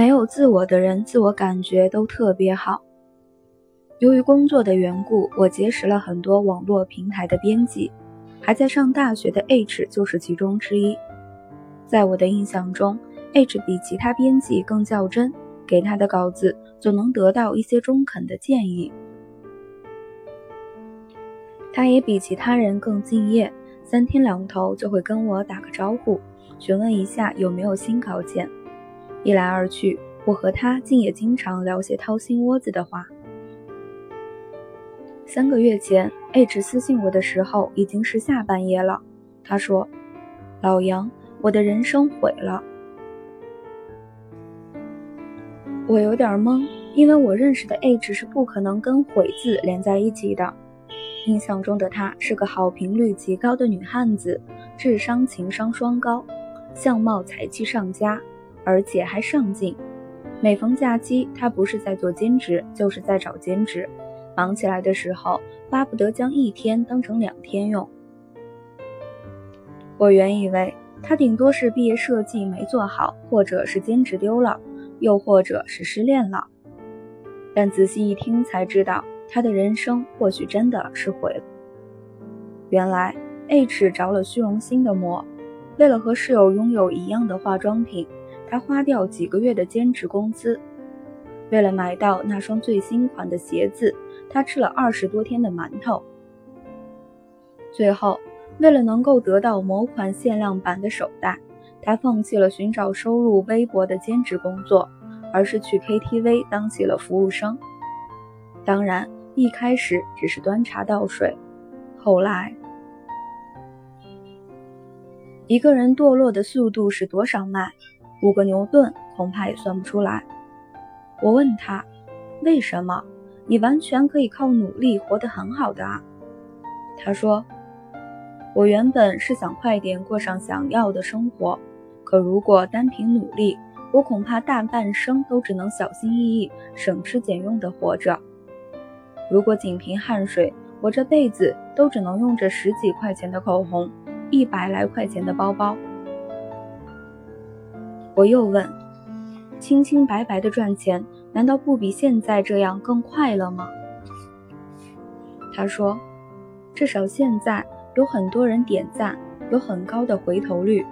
没有自我的人，自我感觉都特别好。由于工作的缘故，我结识了很多网络平台的编辑，还在上大学的 H 就是其中之一。在我的印象中，H 比其他编辑更较真，给他的稿子总能得到一些中肯的建议。他也比其他人更敬业，三天两头就会跟我打个招呼，询问一下有没有新稿件。一来二去，我和他竟也经常聊些掏心窝子的话。三个月前，H 私信我的时候已经是下半夜了。他说：“老杨，我的人生毁了。”我有点懵，因为我认识的 H 是不可能跟“毁”字连在一起的。印象中的她是个好评率极高的女汉子，智商情商双高，相貌才气上佳，而且还上进。每逢假期，他不是在做兼职，就是在找兼职。忙起来的时候，巴不得将一天当成两天用。我原以为他顶多是毕业设计没做好，或者是兼职丢了，又或者是失恋了。但仔细一听才知道。他的人生或许真的是毁了。原来 H 着了虚荣心的魔，为了和室友拥有一样的化妆品，他花掉几个月的兼职工资；为了买到那双最新款的鞋子，他吃了二十多天的馒头；最后，为了能够得到某款限量版的手袋，他放弃了寻找收入微薄的兼职工作，而是去 KTV 当起了服务生。当然。一开始只是端茶倒水，后来，一个人堕落的速度是多少迈？五个牛顿恐怕也算不出来。我问他，为什么？你完全可以靠努力活得很好的啊。他说，我原本是想快点过上想要的生活，可如果单凭努力，我恐怕大半生都只能小心翼翼、省吃俭用的活着。如果仅凭汗水，我这辈子都只能用这十几块钱的口红，一百来块钱的包包。我又问：清清白白的赚钱，难道不比现在这样更快乐吗？他说：至少现在有很多人点赞，有很高的回头率。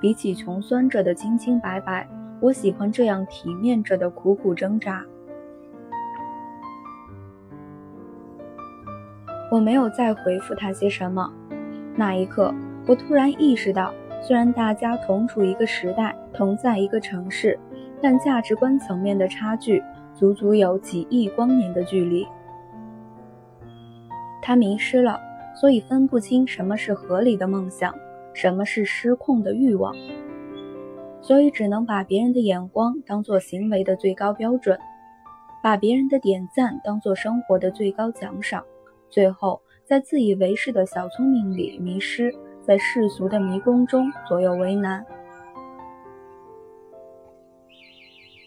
比起穷酸着的清清白白，我喜欢这样体面着的苦苦挣扎。我没有再回复他些什么。那一刻，我突然意识到，虽然大家同处一个时代，同在一个城市，但价值观层面的差距足足有几亿光年的距离。他迷失了，所以分不清什么是合理的梦想，什么是失控的欲望，所以只能把别人的眼光当做行为的最高标准，把别人的点赞当做生活的最高奖赏。最后，在自以为是的小聪明里迷失，在世俗的迷宫中左右为难。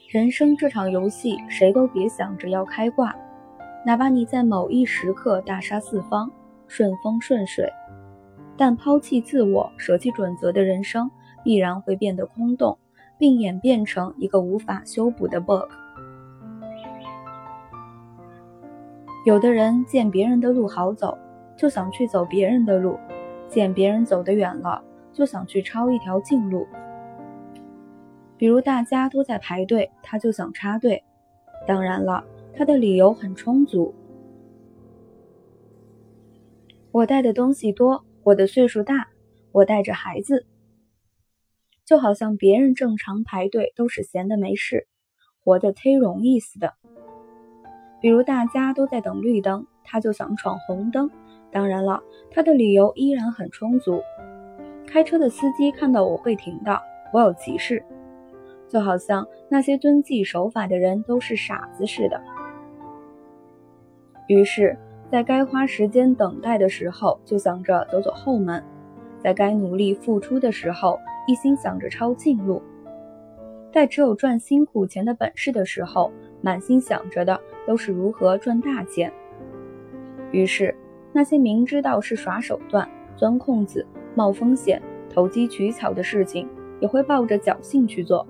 人生这场游戏，谁都别想着要开挂，哪怕你在某一时刻大杀四方、顺风顺水，但抛弃自我、舍弃准则的人生，必然会变得空洞，并演变成一个无法修补的 bug。有的人见别人的路好走，就想去走别人的路；见别人走得远了，就想去抄一条近路。比如大家都在排队，他就想插队。当然了，他的理由很充足：我带的东西多，我的岁数大，我带着孩子。就好像别人正常排队都是闲的没事，活得忒容易似的。比如大家都在等绿灯，他就想闯红灯。当然了，他的理由依然很充足。开车的司机看到我会停的，我有急事。就好像那些遵纪守法的人都是傻子似的。于是，在该花时间等待的时候，就想着走走后门；在该努力付出的时候，一心想着抄近路；在只有赚辛苦钱的本事的时候，满心想着的。都是如何赚大钱。于是，那些明知道是耍手段、钻空子、冒风险、投机取巧的事情，也会抱着侥幸去做。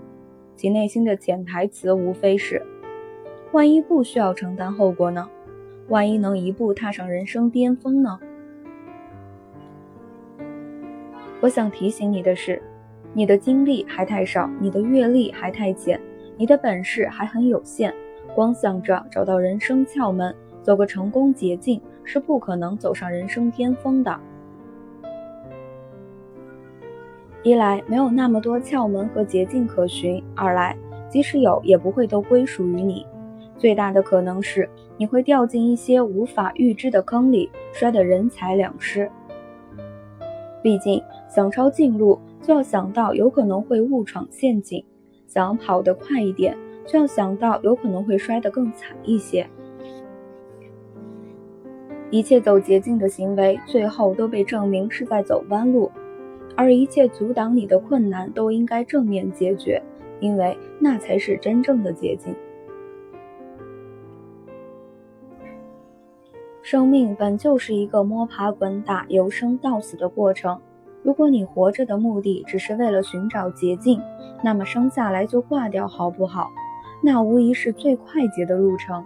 其内心的潜台词无非是：万一不需要承担后果呢？万一能一步踏上人生巅峰呢？我想提醒你的是，你的经历还太少，你的阅历还太浅，你的本事还很有限。光想着找到人生窍门，走个成功捷径，是不可能走上人生巅峰的。一来没有那么多窍门和捷径可循，二来即使有，也不会都归属于你。最大的可能是你会掉进一些无法预知的坑里，摔得人财两失。毕竟。想抄近路，就要想到有可能会误闯陷阱；想跑得快一点，就要想到有可能会摔得更惨一些。一切走捷径的行为，最后都被证明是在走弯路；而一切阻挡你的困难，都应该正面解决，因为那才是真正的捷径。生命本就是一个摸爬滚打、由生到死的过程。如果你活着的目的只是为了寻找捷径，那么生下来就挂掉好不好？那无疑是最快捷的路程。